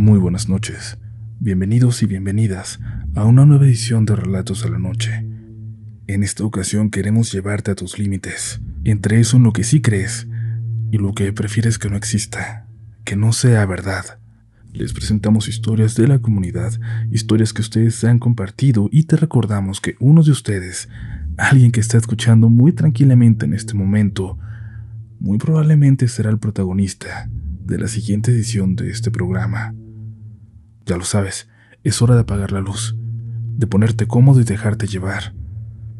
Muy buenas noches. Bienvenidos y bienvenidas a una nueva edición de Relatos de la Noche. En esta ocasión queremos llevarte a tus límites, entre eso en lo que sí crees y lo que prefieres que no exista, que no sea verdad. Les presentamos historias de la comunidad, historias que ustedes han compartido y te recordamos que uno de ustedes, alguien que está escuchando muy tranquilamente en este momento, muy probablemente será el protagonista de la siguiente edición de este programa. Ya lo sabes, es hora de apagar la luz, de ponerte cómodo y dejarte llevar.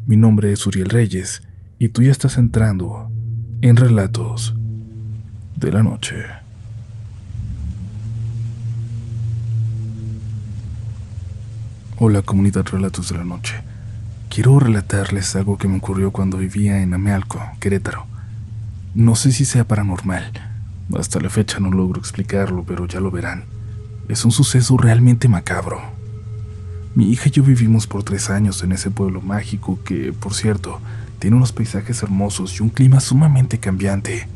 Mi nombre es Uriel Reyes y tú ya estás entrando en Relatos de la Noche. Hola comunidad Relatos de la Noche. Quiero relatarles algo que me ocurrió cuando vivía en Amealco, Querétaro. No sé si sea paranormal. Hasta la fecha no logro explicarlo, pero ya lo verán. Es un suceso realmente macabro. Mi hija y yo vivimos por tres años en ese pueblo mágico que, por cierto, tiene unos paisajes hermosos y un clima sumamente cambiante.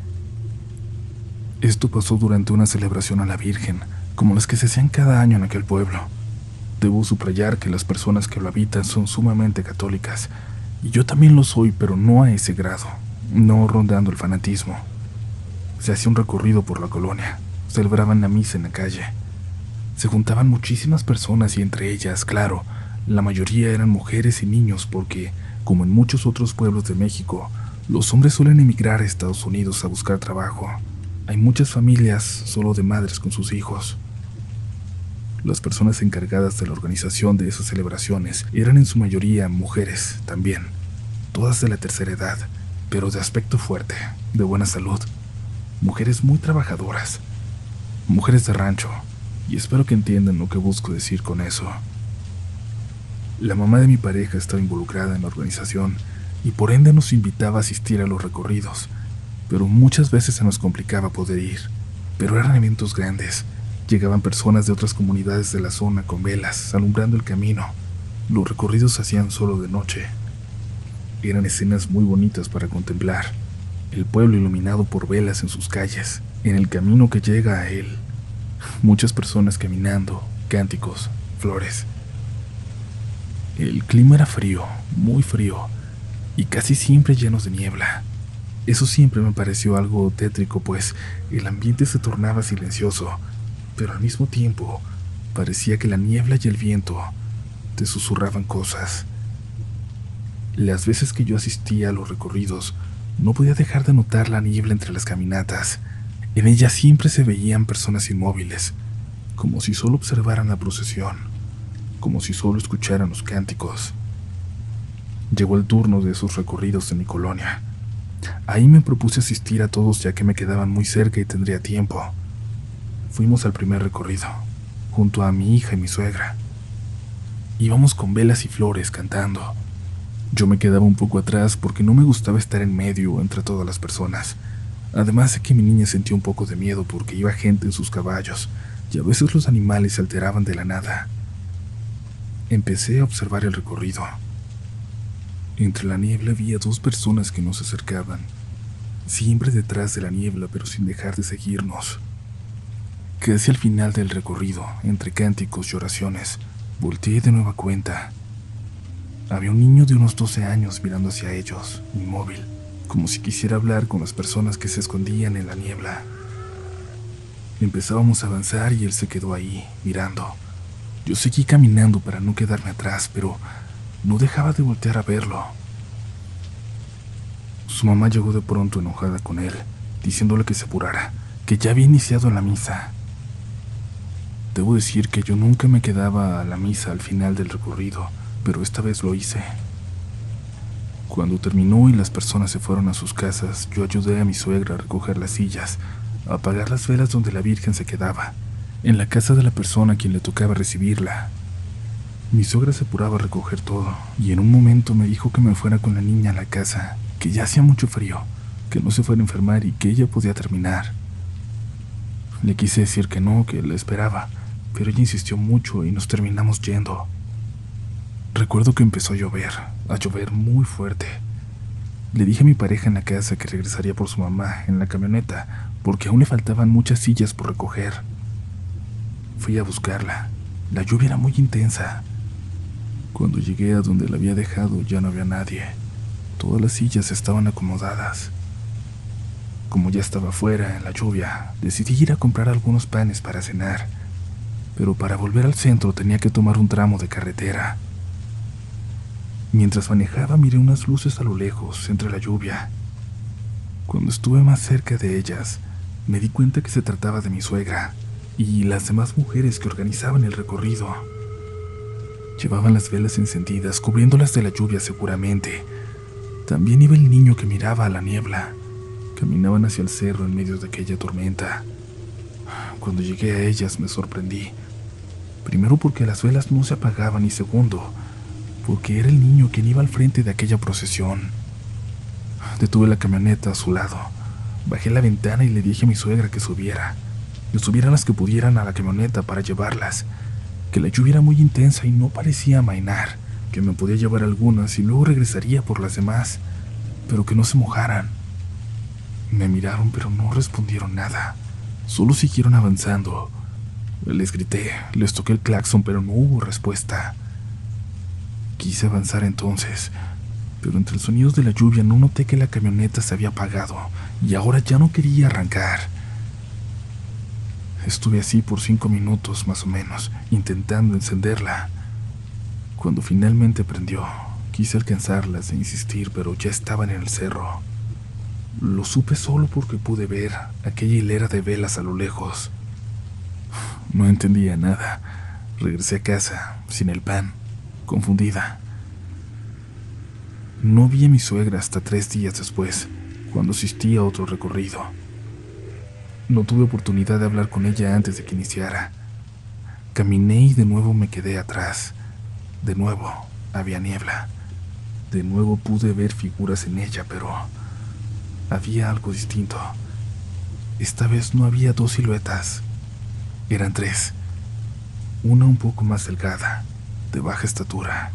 Esto pasó durante una celebración a la Virgen, como las que se hacían cada año en aquel pueblo. Debo subrayar que las personas que lo habitan son sumamente católicas, y yo también lo soy, pero no a ese grado, no rondando el fanatismo. Se hacía un recorrido por la colonia, celebraban la misa en la calle. Se juntaban muchísimas personas y entre ellas, claro, la mayoría eran mujeres y niños porque, como en muchos otros pueblos de México, los hombres suelen emigrar a Estados Unidos a buscar trabajo. Hay muchas familias solo de madres con sus hijos. Las personas encargadas de la organización de esas celebraciones eran en su mayoría mujeres también, todas de la tercera edad, pero de aspecto fuerte, de buena salud, mujeres muy trabajadoras, mujeres de rancho, y espero que entiendan lo que busco decir con eso. La mamá de mi pareja estaba involucrada en la organización y por ende nos invitaba a asistir a los recorridos, pero muchas veces se nos complicaba poder ir. Pero eran eventos grandes. Llegaban personas de otras comunidades de la zona con velas, alumbrando el camino. Los recorridos se hacían solo de noche. Eran escenas muy bonitas para contemplar. El pueblo iluminado por velas en sus calles, en el camino que llega a él muchas personas caminando, cánticos, flores. El clima era frío, muy frío, y casi siempre llenos de niebla. Eso siempre me pareció algo tétrico, pues el ambiente se tornaba silencioso, pero al mismo tiempo parecía que la niebla y el viento te susurraban cosas. Las veces que yo asistía a los recorridos, no podía dejar de notar la niebla entre las caminatas, en ella siempre se veían personas inmóviles, como si solo observaran la procesión, como si solo escucharan los cánticos. Llegó el turno de esos recorridos en mi colonia. Ahí me propuse asistir a todos ya que me quedaban muy cerca y tendría tiempo. Fuimos al primer recorrido, junto a mi hija y mi suegra. Íbamos con velas y flores cantando. Yo me quedaba un poco atrás porque no me gustaba estar en medio entre todas las personas Además de que mi niña sentía un poco de miedo porque iba gente en sus caballos y a veces los animales se alteraban de la nada. Empecé a observar el recorrido. Entre la niebla había dos personas que nos acercaban, siempre detrás de la niebla pero sin dejar de seguirnos. Casi al final del recorrido, entre cánticos y oraciones, volteé de nueva cuenta. Había un niño de unos 12 años mirando hacia ellos, inmóvil como si quisiera hablar con las personas que se escondían en la niebla. Empezábamos a avanzar y él se quedó ahí, mirando. Yo seguí caminando para no quedarme atrás, pero no dejaba de voltear a verlo. Su mamá llegó de pronto enojada con él, diciéndole que se apurara, que ya había iniciado la misa. Debo decir que yo nunca me quedaba a la misa al final del recorrido, pero esta vez lo hice. Cuando terminó y las personas se fueron a sus casas, yo ayudé a mi suegra a recoger las sillas, a apagar las velas donde la Virgen se quedaba, en la casa de la persona a quien le tocaba recibirla. Mi suegra se apuraba a recoger todo, y en un momento me dijo que me fuera con la niña a la casa, que ya hacía mucho frío, que no se fuera a enfermar y que ella podía terminar. Le quise decir que no, que la esperaba, pero ella insistió mucho y nos terminamos yendo. Recuerdo que empezó a llover, a llover muy fuerte. Le dije a mi pareja en la casa que regresaría por su mamá en la camioneta, porque aún le faltaban muchas sillas por recoger. Fui a buscarla. La lluvia era muy intensa. Cuando llegué a donde la había dejado ya no había nadie. Todas las sillas estaban acomodadas. Como ya estaba fuera en la lluvia, decidí ir a comprar algunos panes para cenar, pero para volver al centro tenía que tomar un tramo de carretera. Mientras manejaba miré unas luces a lo lejos, entre la lluvia. Cuando estuve más cerca de ellas, me di cuenta que se trataba de mi suegra y las demás mujeres que organizaban el recorrido. Llevaban las velas encendidas, cubriéndolas de la lluvia seguramente. También iba el niño que miraba a la niebla. Caminaban hacia el cerro en medio de aquella tormenta. Cuando llegué a ellas me sorprendí. Primero porque las velas no se apagaban y segundo, porque era el niño quien iba al frente de aquella procesión. Detuve la camioneta a su lado. Bajé la ventana y le dije a mi suegra que subiera. Que subieran las que pudieran a la camioneta para llevarlas. Que la lluvia era muy intensa y no parecía amainar. Que me podía llevar algunas y luego regresaría por las demás. Pero que no se mojaran. Me miraron pero no respondieron nada. Solo siguieron avanzando. Les grité, les toqué el claxon pero no hubo respuesta. Quise avanzar entonces, pero entre los sonidos de la lluvia no noté que la camioneta se había apagado y ahora ya no quería arrancar. Estuve así por cinco minutos más o menos, intentando encenderla. Cuando finalmente prendió, quise alcanzarlas e insistir, pero ya estaban en el cerro. Lo supe solo porque pude ver aquella hilera de velas a lo lejos. No entendía nada. Regresé a casa, sin el pan confundida. No vi a mi suegra hasta tres días después, cuando asistí a otro recorrido. No tuve oportunidad de hablar con ella antes de que iniciara. Caminé y de nuevo me quedé atrás. De nuevo había niebla. De nuevo pude ver figuras en ella, pero había algo distinto. Esta vez no había dos siluetas. Eran tres. Una un poco más delgada de baja estatura.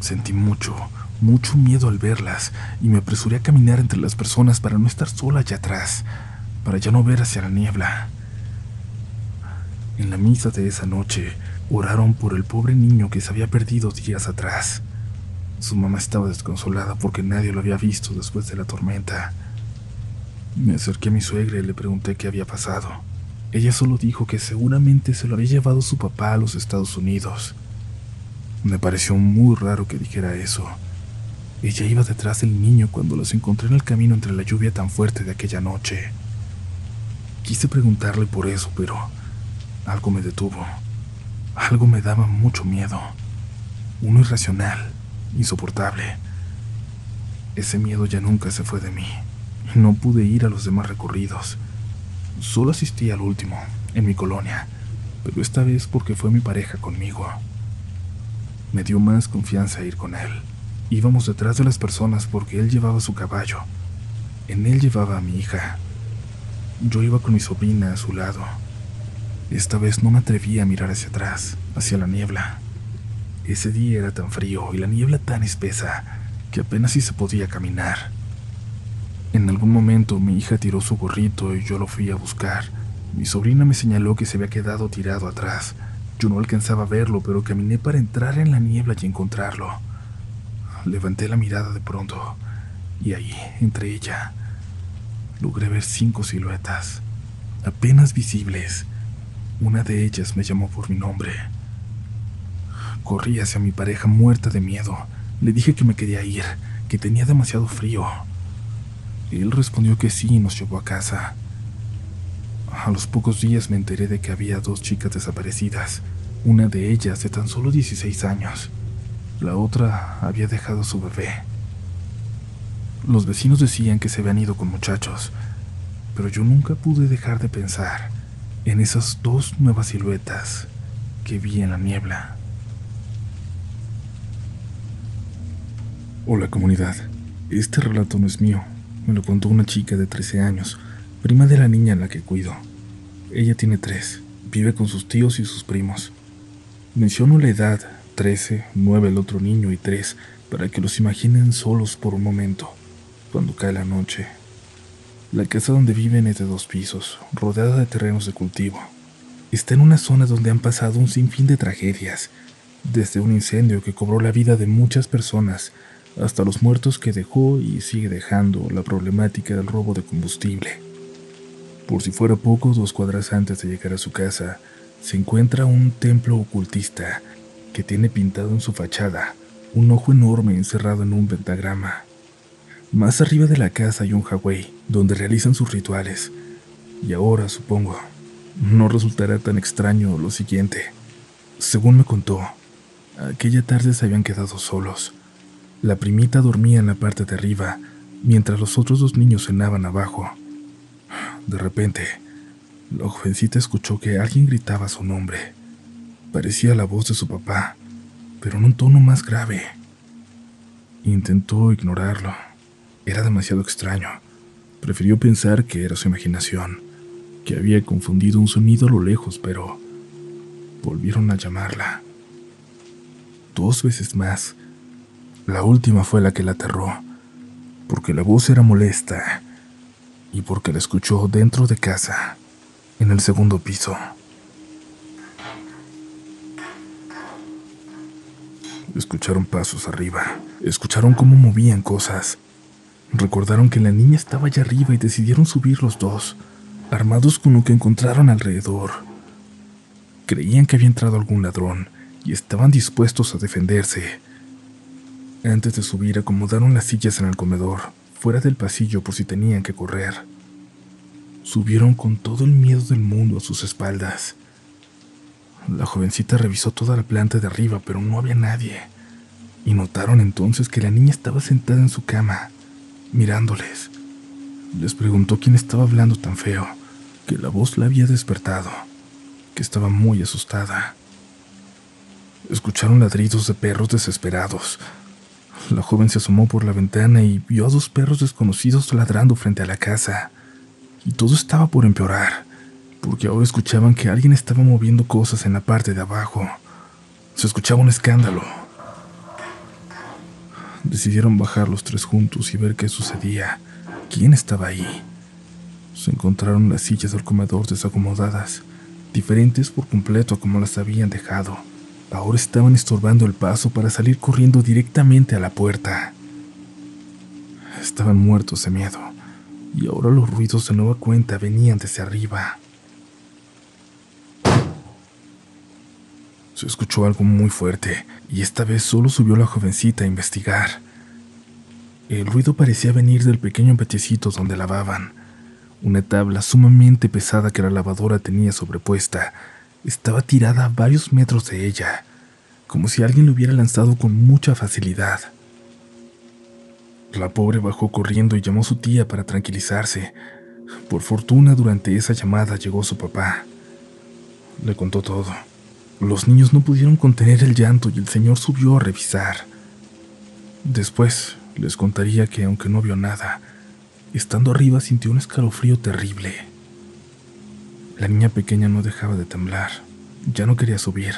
Sentí mucho, mucho miedo al verlas y me apresuré a caminar entre las personas para no estar sola allá atrás, para ya no ver hacia la niebla. En la misa de esa noche oraron por el pobre niño que se había perdido días atrás. Su mamá estaba desconsolada porque nadie lo había visto después de la tormenta. Me acerqué a mi suegra y le pregunté qué había pasado. Ella solo dijo que seguramente se lo había llevado su papá a los Estados Unidos. Me pareció muy raro que dijera eso. Ella iba detrás del niño cuando los encontré en el camino entre la lluvia tan fuerte de aquella noche. Quise preguntarle por eso, pero algo me detuvo. Algo me daba mucho miedo. Uno irracional, insoportable. Ese miedo ya nunca se fue de mí no pude ir a los demás recorridos. Solo asistí al último, en mi colonia, pero esta vez porque fue mi pareja conmigo. Me dio más confianza ir con él. Íbamos detrás de las personas porque él llevaba su caballo. En él llevaba a mi hija. Yo iba con mi sobrina a su lado. Esta vez no me atreví a mirar hacia atrás, hacia la niebla. Ese día era tan frío y la niebla tan espesa que apenas si se podía caminar. En algún momento mi hija tiró su gorrito y yo lo fui a buscar. Mi sobrina me señaló que se había quedado tirado atrás. Yo no alcanzaba a verlo, pero caminé para entrar en la niebla y encontrarlo. Levanté la mirada de pronto y ahí, entre ella, logré ver cinco siluetas, apenas visibles. Una de ellas me llamó por mi nombre. Corrí hacia mi pareja muerta de miedo. Le dije que me quería ir, que tenía demasiado frío. Él respondió que sí y nos llevó a casa. A los pocos días me enteré de que había dos chicas desaparecidas, una de ellas de tan solo 16 años. La otra había dejado a su bebé. Los vecinos decían que se habían ido con muchachos, pero yo nunca pude dejar de pensar en esas dos nuevas siluetas que vi en la niebla. Hola comunidad, este relato no es mío, me lo contó una chica de 13 años, prima de la niña a la que cuido. Ella tiene tres, vive con sus tíos y sus primos. Menciono la edad, 13, 9 el otro niño y 3, para que los imaginen solos por un momento, cuando cae la noche. La casa donde viven es de dos pisos, rodeada de terrenos de cultivo. está en una zona donde han pasado un sinfín de tragedias, desde un incendio que cobró la vida de muchas personas hasta los muertos que dejó y sigue dejando la problemática del robo de combustible. Por si fuera poco, dos cuadras antes de llegar a su casa, se encuentra un templo ocultista que tiene pintado en su fachada un ojo enorme encerrado en un pentagrama. Más arriba de la casa hay un Hawaii donde realizan sus rituales. Y ahora, supongo, no resultará tan extraño lo siguiente. Según me contó, aquella tarde se habían quedado solos. La primita dormía en la parte de arriba, mientras los otros dos niños cenaban abajo. De repente, la jovencita escuchó que alguien gritaba su nombre. Parecía la voz de su papá, pero en un tono más grave. Intentó ignorarlo. Era demasiado extraño. Prefirió pensar que era su imaginación, que había confundido un sonido a lo lejos, pero volvieron a llamarla. Dos veces más. La última fue la que la aterró, porque la voz era molesta y porque la escuchó dentro de casa, en el segundo piso. Escucharon pasos arriba, escucharon cómo movían cosas. Recordaron que la niña estaba allá arriba y decidieron subir los dos, armados con lo que encontraron alrededor. Creían que había entrado algún ladrón y estaban dispuestos a defenderse. Antes de subir acomodaron las sillas en el comedor, fuera del pasillo por si tenían que correr. Subieron con todo el miedo del mundo a sus espaldas. La jovencita revisó toda la planta de arriba, pero no había nadie. Y notaron entonces que la niña estaba sentada en su cama, mirándoles. Les preguntó quién estaba hablando tan feo, que la voz la había despertado, que estaba muy asustada. Escucharon ladridos de perros desesperados, la joven se asomó por la ventana y vio a dos perros desconocidos ladrando frente a la casa. Y todo estaba por empeorar, porque ahora escuchaban que alguien estaba moviendo cosas en la parte de abajo. Se escuchaba un escándalo. Decidieron bajar los tres juntos y ver qué sucedía. ¿Quién estaba ahí? Se encontraron las sillas del comedor desacomodadas, diferentes por completo a como las habían dejado. Ahora estaban estorbando el paso para salir corriendo directamente a la puerta. Estaban muertos de miedo, y ahora los ruidos de nueva cuenta venían desde arriba. Se escuchó algo muy fuerte, y esta vez solo subió la jovencita a investigar. El ruido parecía venir del pequeño petecito donde lavaban. Una tabla sumamente pesada que la lavadora tenía sobrepuesta estaba tirada a varios metros de ella, como si alguien lo hubiera lanzado con mucha facilidad. La pobre bajó corriendo y llamó a su tía para tranquilizarse. Por fortuna, durante esa llamada llegó su papá. Le contó todo. Los niños no pudieron contener el llanto y el señor subió a revisar. Después les contaría que, aunque no vio nada, estando arriba sintió un escalofrío terrible. La niña pequeña no dejaba de temblar. Ya no quería subir.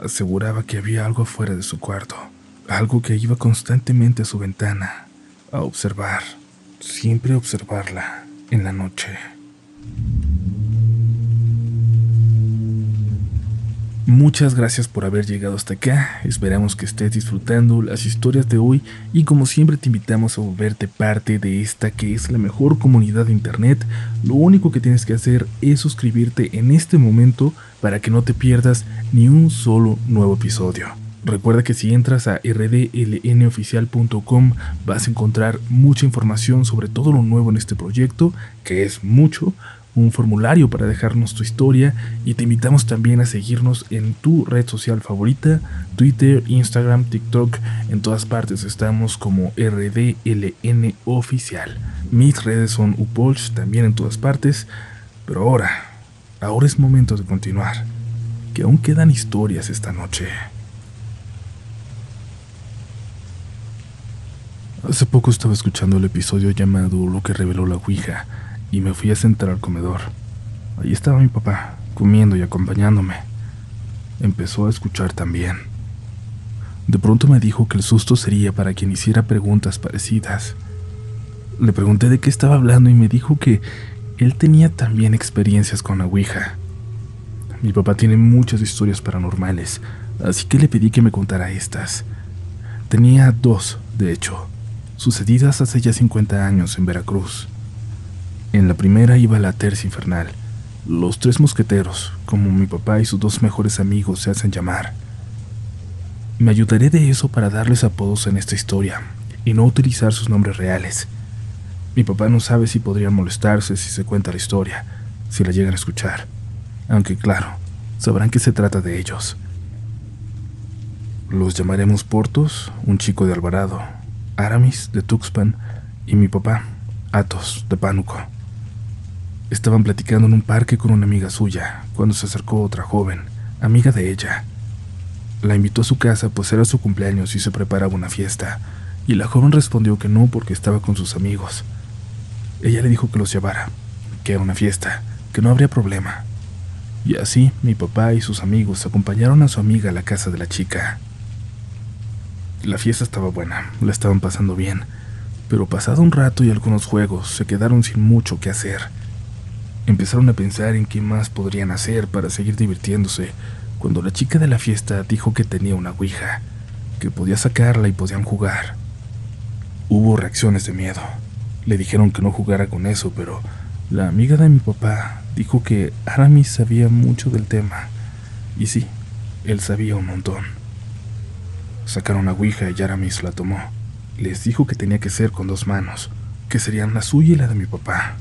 Aseguraba que había algo afuera de su cuarto, algo que iba constantemente a su ventana, a observar, siempre observarla en la noche. Muchas gracias por haber llegado hasta acá. Esperamos que estés disfrutando las historias de hoy y como siempre te invitamos a volverte parte de esta que es la mejor comunidad de internet. Lo único que tienes que hacer es suscribirte en este momento para que no te pierdas ni un solo nuevo episodio. Recuerda que si entras a rdlnoficial.com vas a encontrar mucha información sobre todo lo nuevo en este proyecto, que es mucho, un formulario para dejarnos tu historia y te invitamos también a seguirnos en tu red social favorita, Twitter, Instagram, TikTok, en todas partes estamos como RDLN oficial. Mis redes son Upolch también en todas partes, pero ahora, ahora es momento de continuar, que aún quedan historias esta noche. Hace poco estaba escuchando el episodio llamado Lo que reveló la Ouija y me fui a sentar al comedor. Ahí estaba mi papá, comiendo y acompañándome. Empezó a escuchar también. De pronto me dijo que el susto sería para quien hiciera preguntas parecidas. Le pregunté de qué estaba hablando y me dijo que él tenía también experiencias con la Ouija. Mi papá tiene muchas historias paranormales, así que le pedí que me contara estas. Tenía dos, de hecho, sucedidas hace ya 50 años en Veracruz. En la primera iba la tercia infernal, los tres mosqueteros, como mi papá y sus dos mejores amigos se hacen llamar. Me ayudaré de eso para darles apodos en esta historia y no utilizar sus nombres reales. Mi papá no sabe si podrían molestarse si se cuenta la historia, si la llegan a escuchar, aunque claro, sabrán que se trata de ellos. Los llamaremos Portos, un chico de Alvarado, Aramis de Tuxpan y mi papá, Atos de Pánuco. Estaban platicando en un parque con una amiga suya cuando se acercó otra joven, amiga de ella. La invitó a su casa pues era su cumpleaños y se preparaba una fiesta, y la joven respondió que no porque estaba con sus amigos. Ella le dijo que los llevara, que era una fiesta, que no habría problema. Y así mi papá y sus amigos acompañaron a su amiga a la casa de la chica. La fiesta estaba buena, la estaban pasando bien, pero pasado un rato y algunos juegos se quedaron sin mucho que hacer. Empezaron a pensar en qué más podrían hacer para seguir divirtiéndose, cuando la chica de la fiesta dijo que tenía una ouija, que podía sacarla y podían jugar. Hubo reacciones de miedo. Le dijeron que no jugara con eso, pero la amiga de mi papá dijo que Aramis sabía mucho del tema. Y sí, él sabía un montón. Sacaron la ouija y Aramis la tomó. Les dijo que tenía que ser con dos manos, que serían la suya y la de mi papá.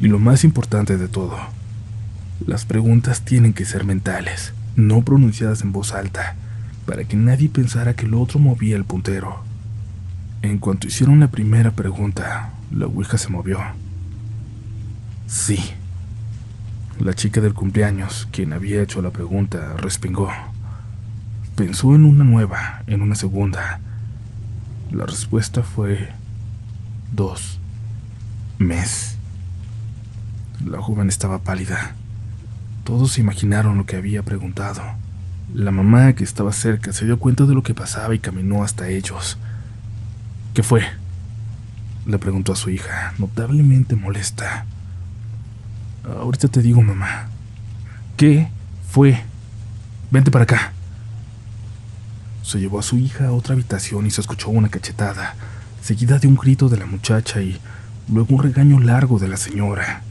Y lo más importante de todo, las preguntas tienen que ser mentales, no pronunciadas en voz alta, para que nadie pensara que el otro movía el puntero. En cuanto hicieron la primera pregunta, la Ouija se movió. Sí. La chica del cumpleaños, quien había hecho la pregunta, respingó. Pensó en una nueva, en una segunda. La respuesta fue dos. Mes. La joven estaba pálida. Todos se imaginaron lo que había preguntado. La mamá, que estaba cerca, se dio cuenta de lo que pasaba y caminó hasta ellos. ¿Qué fue? Le preguntó a su hija, notablemente molesta. Ahorita te digo, mamá. ¿Qué fue? Vente para acá. Se llevó a su hija a otra habitación y se escuchó una cachetada, seguida de un grito de la muchacha y luego un regaño largo de la señora.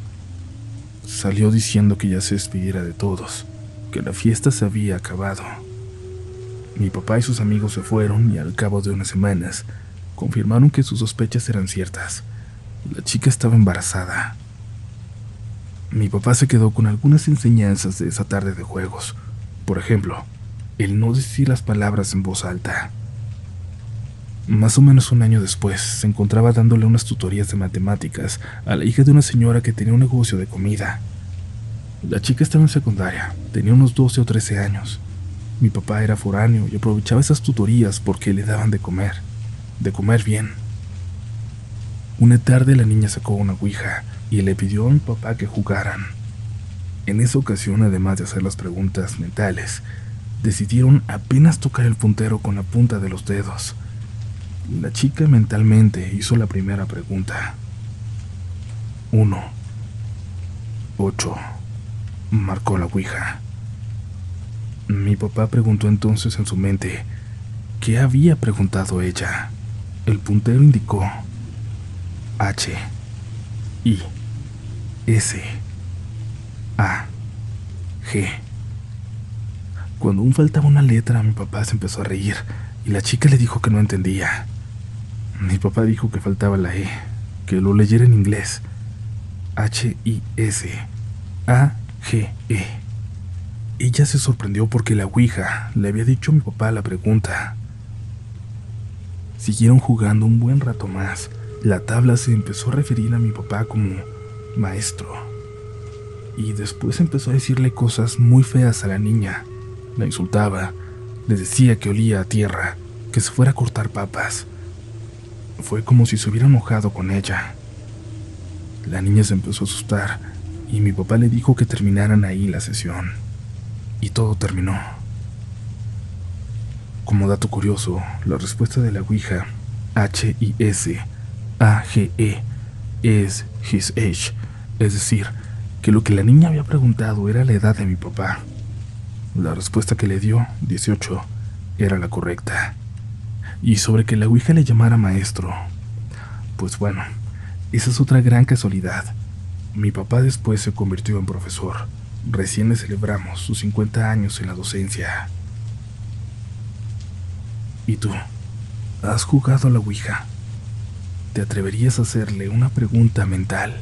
Salió diciendo que ya se despidiera de todos, que la fiesta se había acabado. Mi papá y sus amigos se fueron y al cabo de unas semanas confirmaron que sus sospechas eran ciertas. La chica estaba embarazada. Mi papá se quedó con algunas enseñanzas de esa tarde de juegos. Por ejemplo, el no decir las palabras en voz alta. Más o menos un año después, se encontraba dándole unas tutorías de matemáticas a la hija de una señora que tenía un negocio de comida. La chica estaba en secundaria, tenía unos 12 o 13 años. Mi papá era foráneo y aprovechaba esas tutorías porque le daban de comer, de comer bien. Una tarde la niña sacó una ouija y le pidió a mi papá que jugaran. En esa ocasión, además de hacer las preguntas mentales, decidieron apenas tocar el puntero con la punta de los dedos. La chica mentalmente hizo la primera pregunta. Uno. Ocho. Marcó la Ouija. Mi papá preguntó entonces en su mente qué había preguntado ella. El puntero indicó H, I, S, A, G. Cuando aún faltaba una letra, mi papá se empezó a reír y la chica le dijo que no entendía. Mi papá dijo que faltaba la E, que lo leyera en inglés. H-I-S. A-G-E. Ella se sorprendió porque la Ouija le había dicho a mi papá la pregunta. Siguieron jugando un buen rato más. La tabla se empezó a referir a mi papá como maestro. Y después empezó a decirle cosas muy feas a la niña. La insultaba, le decía que olía a tierra, que se fuera a cortar papas. Fue como si se hubiera enojado con ella. La niña se empezó a asustar y mi papá le dijo que terminaran ahí la sesión. Y todo terminó. Como dato curioso, la respuesta de la Ouija, H-I-S, A-G-E, es his age, es decir, que lo que la niña había preguntado era la edad de mi papá, La respuesta que le dio, 18, era la correcta. Y sobre que la Ouija le llamara maestro, pues bueno, esa es otra gran casualidad. Mi papá después se convirtió en profesor. Recién le celebramos sus 50 años en la docencia. ¿Y tú? ¿Has jugado a la Ouija? ¿Te atreverías a hacerle una pregunta mental?